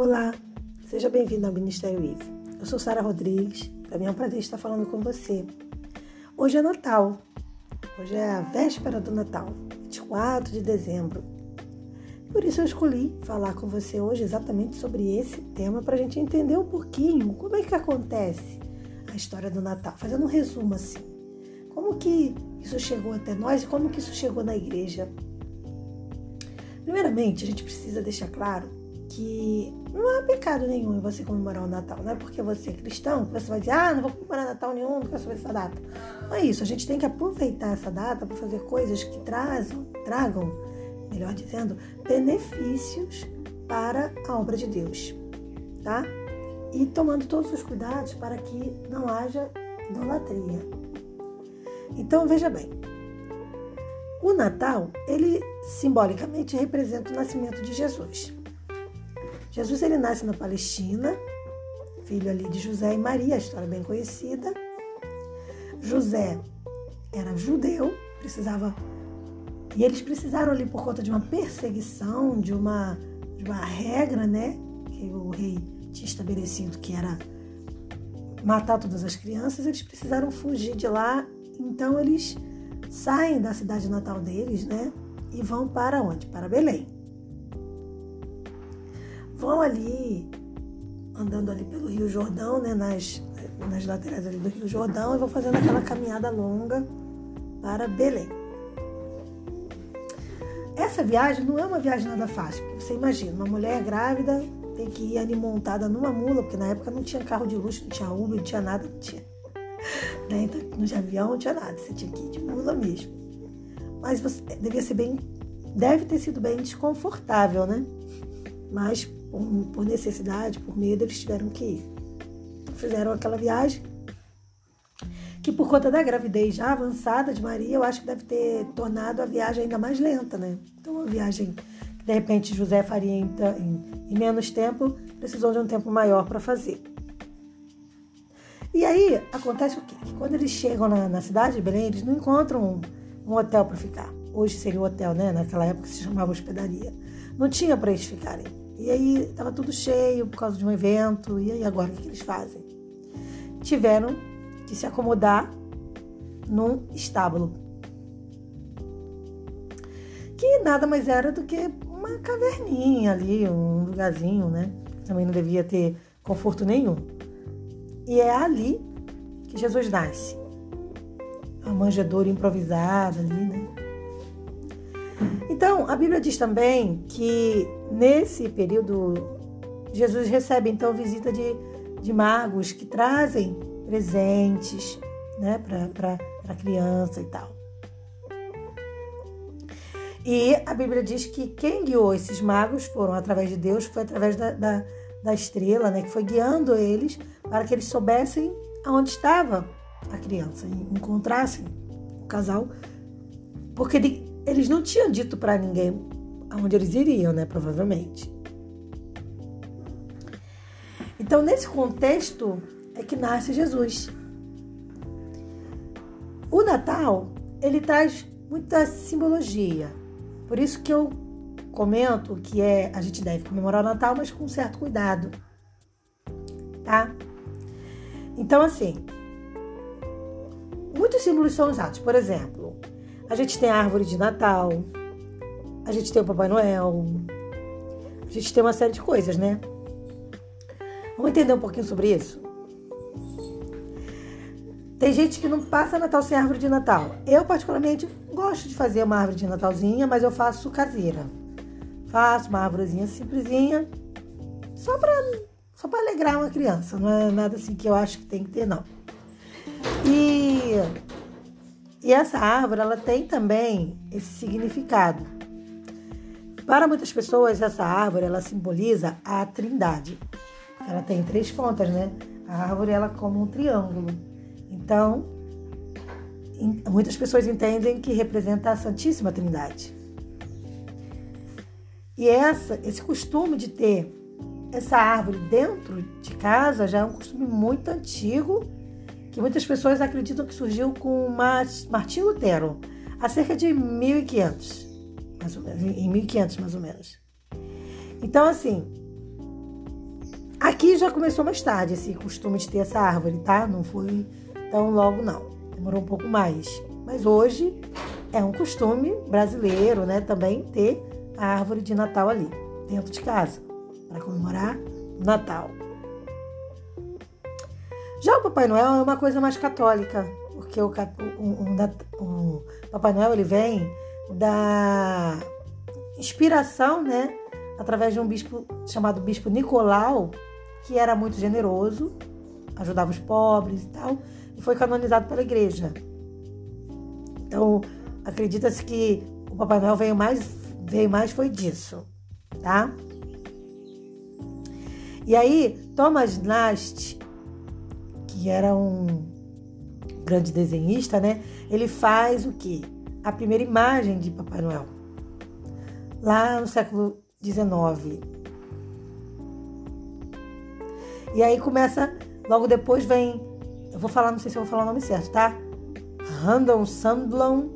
Olá, seja bem-vindo ao Ministério IVE. Eu sou Sara Rodrigues, para mim é um prazer estar falando com você. Hoje é Natal, hoje é a véspera do Natal, 24 de dezembro. Por isso eu escolhi falar com você hoje exatamente sobre esse tema para a gente entender um pouquinho como é que acontece a história do Natal, fazendo um resumo assim. Como que isso chegou até nós e como que isso chegou na igreja. Primeiramente, a gente precisa deixar claro que não há pecado nenhum em você comemorar o Natal. Não é porque você é cristão que você vai dizer, ah, não vou comemorar Natal nenhum, não quero saber essa data. Não é isso. A gente tem que aproveitar essa data para fazer coisas que trazam, tragam, melhor dizendo, benefícios para a obra de Deus. Tá? E tomando todos os cuidados para que não haja idolatria. Então, veja bem. O Natal, ele simbolicamente representa o nascimento de Jesus. Jesus ele nasce na Palestina, filho ali de José e Maria, a história bem conhecida. José era judeu, precisava e eles precisaram ali por conta de uma perseguição, de uma de uma regra, né, que o rei tinha estabelecido que era matar todas as crianças, eles precisaram fugir de lá. Então eles saem da cidade natal deles, né, e vão para onde? Para Belém vão ali andando ali pelo Rio Jordão, né, nas, nas laterais ali do Rio Jordão e vão fazendo aquela caminhada longa para Belém. Essa viagem não é uma viagem nada fácil, porque você imagina, uma mulher grávida tem que ir ali montada numa mula, porque na época não tinha carro de luxo, não tinha Uber, não tinha nada, não tinha. Né? Então, de avião não tinha nada, você tinha que ir de mula mesmo. Mas você devia ser bem, deve ter sido bem desconfortável, né? Mas por, por necessidade, por medo, eles tiveram que ir. Fizeram aquela viagem que por conta da gravidez já avançada de Maria, eu acho que deve ter tornado a viagem ainda mais lenta, né? Então, a viagem que de repente José faria em, em, em menos tempo, precisou de um tempo maior para fazer. E aí acontece o quê? Que quando eles chegam na, na cidade de Belém, eles não encontram um, um hotel para ficar. Hoje seria o hotel, né? Naquela época se chamava hospedaria. Não tinha para eles ficarem. E aí estava tudo cheio por causa de um evento. E aí agora o que, que eles fazem? Tiveram que se acomodar num estábulo. Que nada mais era do que uma caverninha ali, um lugarzinho, né? Também não devia ter conforto nenhum. E é ali que Jesus nasce. Uma manjedoura improvisada ali, né? Então, a Bíblia diz também que nesse período Jesus recebe então visita de, de magos que trazem presentes né, para a criança e tal. E a Bíblia diz que quem guiou esses magos foram através de Deus, foi através da, da, da estrela, né, que foi guiando eles para que eles soubessem aonde estava a criança, encontrassem o casal, porque eles não tinham dito para ninguém aonde eles iriam, né? Provavelmente. Então, nesse contexto é que nasce Jesus. O Natal, ele traz muita simbologia. Por isso que eu comento que é a gente deve comemorar o Natal, mas com certo cuidado. Tá? Então, assim, muitos símbolos são usados. Por exemplo, a gente tem a árvore de Natal, a gente tem o Papai Noel, a gente tem uma série de coisas, né? Vamos entender um pouquinho sobre isso? Tem gente que não passa Natal sem árvore de Natal. Eu, particularmente, gosto de fazer uma árvore de Natalzinha, mas eu faço caseira. Faço uma árvorezinha simplesinha, só para só pra alegrar uma criança. Não é nada assim que eu acho que tem que ter, não. E e essa árvore, ela tem também esse significado. Para muitas pessoas, essa árvore, ela simboliza a trindade. Ela tem três pontas, né? A árvore, ela como um triângulo. Então, muitas pessoas entendem que representa a Santíssima Trindade. E essa, esse costume de ter essa árvore dentro de casa já é um costume muito antigo que muitas pessoas acreditam que surgiu com Martim Lutero, há cerca de 1500, mais ou menos, em 1500 mais ou menos. Então, assim, Aqui já começou mais tarde esse costume de ter essa árvore, tá? Não foi tão logo, não. Demorou um pouco mais. Mas hoje é um costume brasileiro, né? Também ter a árvore de Natal ali, dentro de casa, para comemorar o Natal. Já o Papai Noel é uma coisa mais católica, porque o, o, o, o Papai Noel ele vem da inspiração, né? Através de um bispo chamado Bispo Nicolau, que era muito generoso, ajudava os pobres e tal, e foi canonizado pela igreja. Então, acredita-se que o Papai Noel veio mais, veio mais foi disso, tá? E aí, Thomas Nast, que era um grande desenhista, né? Ele faz o quê? A primeira imagem de Papai Noel. Lá no século XIX. E aí começa, logo depois vem, eu vou falar, não sei se eu vou falar o nome certo, tá? Randall Sandblom,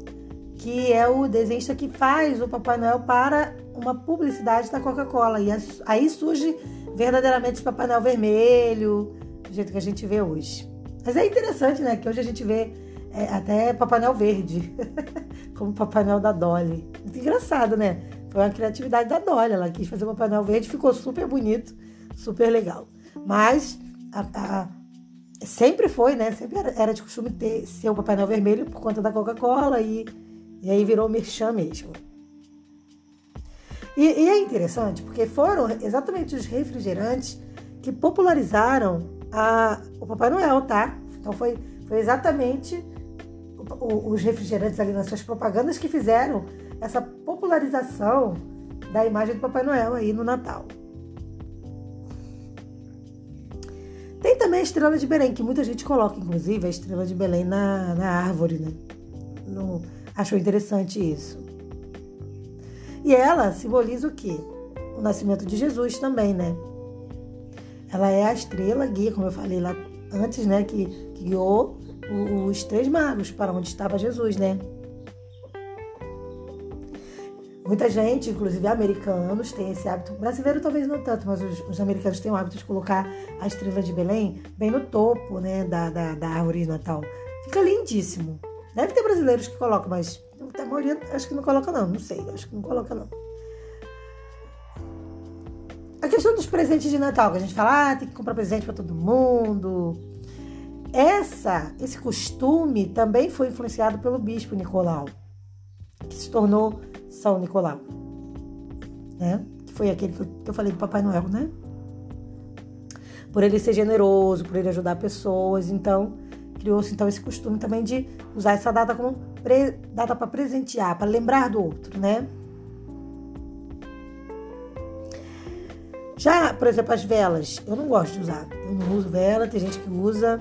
que é o desenhista que faz o Papai Noel para uma publicidade da Coca-Cola. E aí surge verdadeiramente esse Papai Noel vermelho, do jeito que a gente vê hoje. Mas é interessante, né? Que hoje a gente vê é, até Papai Noel verde, como Papai Noel da Dolly. Muito engraçado, né? Foi uma criatividade da Dolly. Ela quis fazer Papai Noel verde, ficou super bonito, super legal. Mas a, a, sempre foi, né? Sempre era, era, de costume ter ser o Papai Noel vermelho por conta da Coca-Cola e, e aí virou merchan mesmo. E, e, é interessante porque foram exatamente os refrigerantes que popularizaram a, o Papai Noel, tá? Então foi, foi exatamente os refrigerantes ali nas suas propagandas que fizeram essa popularização da imagem do Papai Noel aí no Natal. Tem também a estrela de Belém, que muita gente coloca, inclusive, a estrela de Belém na, na árvore, né? No, achou interessante isso. E ela simboliza o quê? O nascimento de Jesus também, né? Ela é a estrela guia, como eu falei lá antes, né? Que, guiou os três magos para onde estava Jesus, né? Muita gente, inclusive americanos, tem esse hábito. Brasileiro talvez não tanto, mas os, os, americanos têm o hábito de colocar a estrela de Belém bem no topo né, da, da, da árvore de Natal. Fica lindíssimo. Deve ter brasileiros que colocam, mas a maioria acho que não coloca não. Não sei, acho que não coloca não. Questão dos presentes de Natal, que a gente fala, ah, tem que comprar presente para todo mundo. Essa, esse costume também foi influenciado pelo bispo Nicolau, que se tornou são Nicolau, né? Que foi aquele que eu falei do Papai Noel, né? Por ele ser generoso, por ele ajudar pessoas, então criou-se então esse costume também de usar essa data como data para presentear, para lembrar do outro, né? Já, por exemplo, as velas, eu não gosto de usar. Eu não uso vela, tem gente que usa.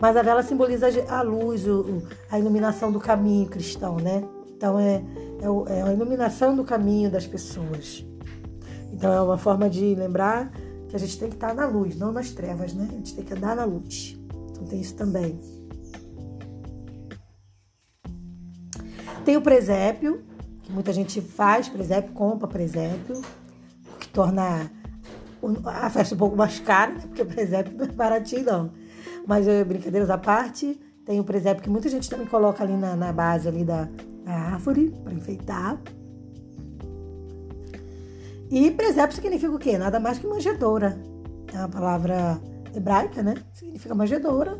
Mas a vela simboliza a luz, a iluminação do caminho cristão, né? Então é, é, é a iluminação do caminho das pessoas. Então é uma forma de lembrar que a gente tem que estar na luz, não nas trevas, né? A gente tem que andar na luz. Então tem isso também. Tem o presépio, que muita gente faz presépio, compra presépio, o que torna a festa um pouco mais cara, né? porque presépio não é baratinho, não. Mas eh, brincadeiras à parte, tem o presépio que muita gente também coloca ali na, na base ali da, da árvore para enfeitar. E presépio significa o quê? Nada mais que manjedoura. É uma palavra hebraica, né? Significa manjedoura,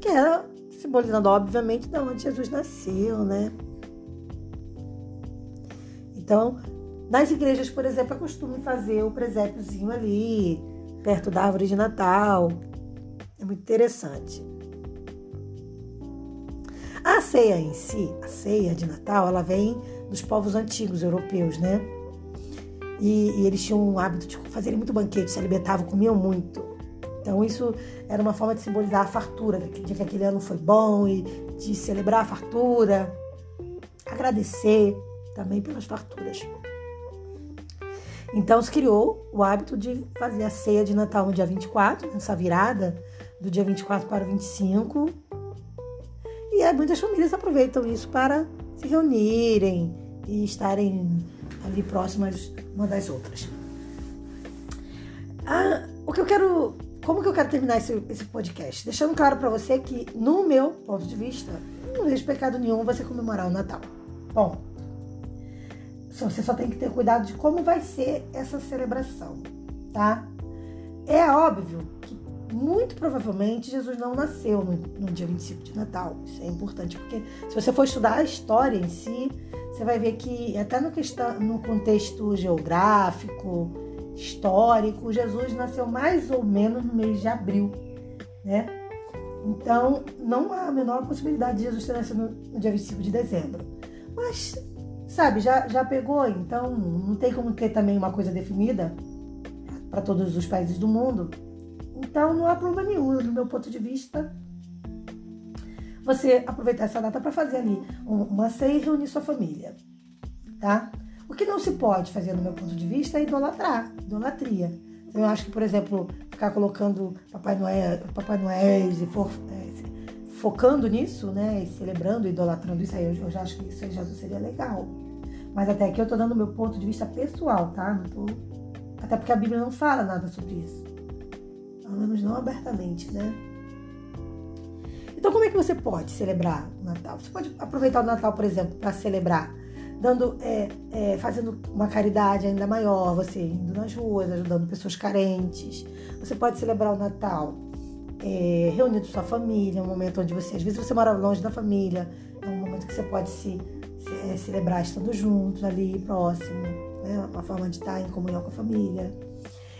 que é simbolizando, obviamente, de onde Jesus nasceu, né? Então, nas igrejas, por exemplo, é costume fazer o presépiozinho ali, perto da árvore de Natal, é muito interessante. A ceia em si, a ceia de Natal, ela vem dos povos antigos europeus, né? E, e eles tinham um hábito de fazerem muito banquete, se alimentavam, comiam muito. Então isso era uma forma de simbolizar a fartura, de que aquele ano foi bom e de celebrar a fartura, agradecer também pelas farturas. Então se criou o hábito de fazer a ceia de Natal no dia 24, nessa virada do dia 24 para o 25. E é, muitas famílias aproveitam isso para se reunirem e estarem ali próximas uma das outras. Ah, o que eu quero. Como que eu quero terminar esse, esse podcast? Deixando claro para você que, no meu ponto de vista, não vejo pecado nenhum você comemorar o Natal. Bom, você só tem que ter cuidado de como vai ser essa celebração, tá? É óbvio que muito provavelmente Jesus não nasceu no, no, dia 25 de Natal. Isso é importante, porque se você for estudar a história em si, você vai ver que até no, questão, no contexto geográfico, histórico, Jesus nasceu mais ou menos no mês de abril, né? Então, não há a menor possibilidade de Jesus ter nascido no, dia 25 de dezembro. Mas, sabe, já, já pegou, então não tem como ter também uma coisa definida para todos os países do mundo. Então não há problema nenhum, do meu ponto de vista, você aproveitar essa data para fazer ali uma ceia e reunir sua família, tá? O que não se pode fazer, no meu ponto de vista, é idolatrar, idolatria. Eu acho que, por exemplo, ficar colocando Papai Noel, Papai Noel e for, é, focando nisso, né, e celebrando, idolatrando isso aí, eu, já acho que isso aí já seria legal. Mas até aqui eu tô dando meu ponto de vista pessoal, tá? Não tô... Até porque a Bíblia não fala nada sobre isso pelo menos não abertamente, né? Então, como é que você pode celebrar o Natal? Você pode aproveitar o Natal, por exemplo, para celebrar, dando, é, é, fazendo uma caridade ainda maior, você indo nas ruas, ajudando pessoas carentes. Você pode celebrar o Natal é, reunindo sua família, um momento onde você, às vezes, você mora longe da família, é um momento que você pode se, se é, celebrar estando juntos ali, próximo, né? Uma forma de estar em comunhão com a família.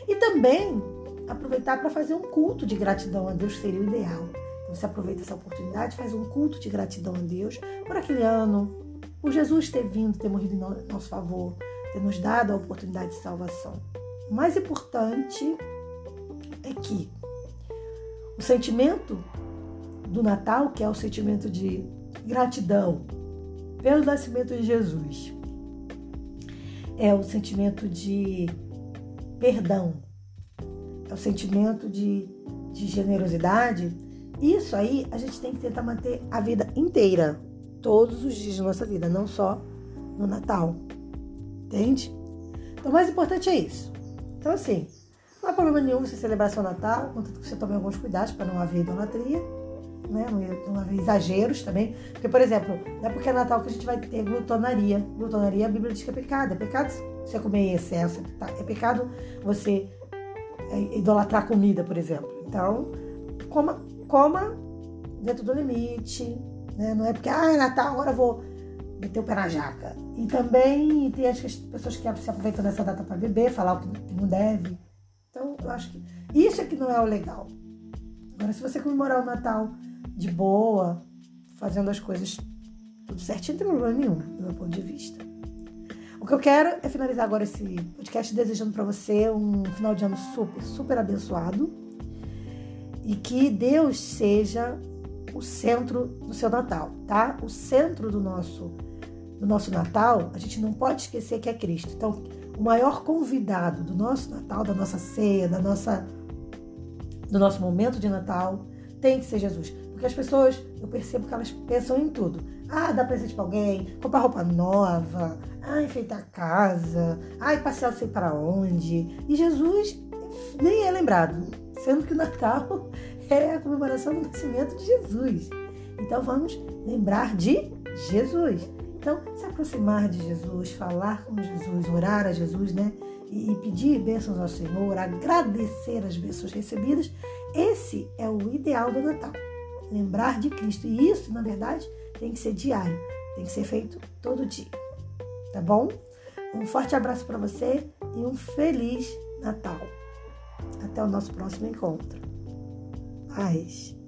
E também aproveitar para fazer um culto de gratidão a Deus seria o ideal. Então você aproveita essa oportunidade, faz um culto de gratidão a Deus por aquele ano, por Jesus ter vindo, ter morrido em nosso favor, ter nos dado a oportunidade de salvação. O mais importante é que o sentimento do Natal, que é o sentimento de gratidão pelo nascimento de Jesus, é o sentimento de perdão é o sentimento de, de generosidade, isso aí a gente tem que tentar manter a vida inteira, todos os dias da nossa vida, não só no Natal. Entende? Então, o mais importante é isso. Então, assim, não há problema nenhum você celebrar seu Natal, contanto que você tome alguns cuidados para não haver idolatria, né? não haver exageros também. Porque, por exemplo, não é porque é Natal que a gente vai ter glutonaria. Glutonaria, a Bíblia diz que é pecado. É pecado você comer em excesso. É pecado você é, idolatrar comida, por exemplo. Então, coma, coma dentro do limite, né? Não é porque, ah, é Natal, agora eu vou meter o pé na jaca. E também tem as pessoas que se aproveitam dessa data para beber, falar o que não deve. Então, eu acho que isso é que não é o legal. Agora, se você comemorar o Natal de boa, fazendo as coisas tudo certinho, não tem problema nenhum, do meu ponto de vista. O que eu quero é finalizar agora esse podcast desejando para você um final de ano super, super abençoado e que Deus seja o centro do seu Natal, tá? O centro do nosso do nosso Natal, a gente não pode esquecer que é Cristo. Então, o maior convidado do nosso Natal, da nossa ceia, da nossa do nosso momento de Natal, tem que ser Jesus. Porque as pessoas, eu percebo que elas pensam em tudo. Ah, dar presente para alguém, comprar roupa nova, ah, enfeitar a casa, ah, passear sei para onde. E Jesus nem é lembrado, sendo que o Natal é a comemoração do nascimento de Jesus. Então vamos lembrar de Jesus. Então, se aproximar de Jesus, falar com Jesus, orar a Jesus, né? E pedir bênçãos ao Senhor, agradecer as bênçãos recebidas, esse é o ideal do Natal. Lembrar de Cristo. E isso, na verdade, tem que ser diário, tem que ser feito todo dia. Tá bom? Um forte abraço para você e um feliz Natal. Até o nosso próximo encontro. Paz.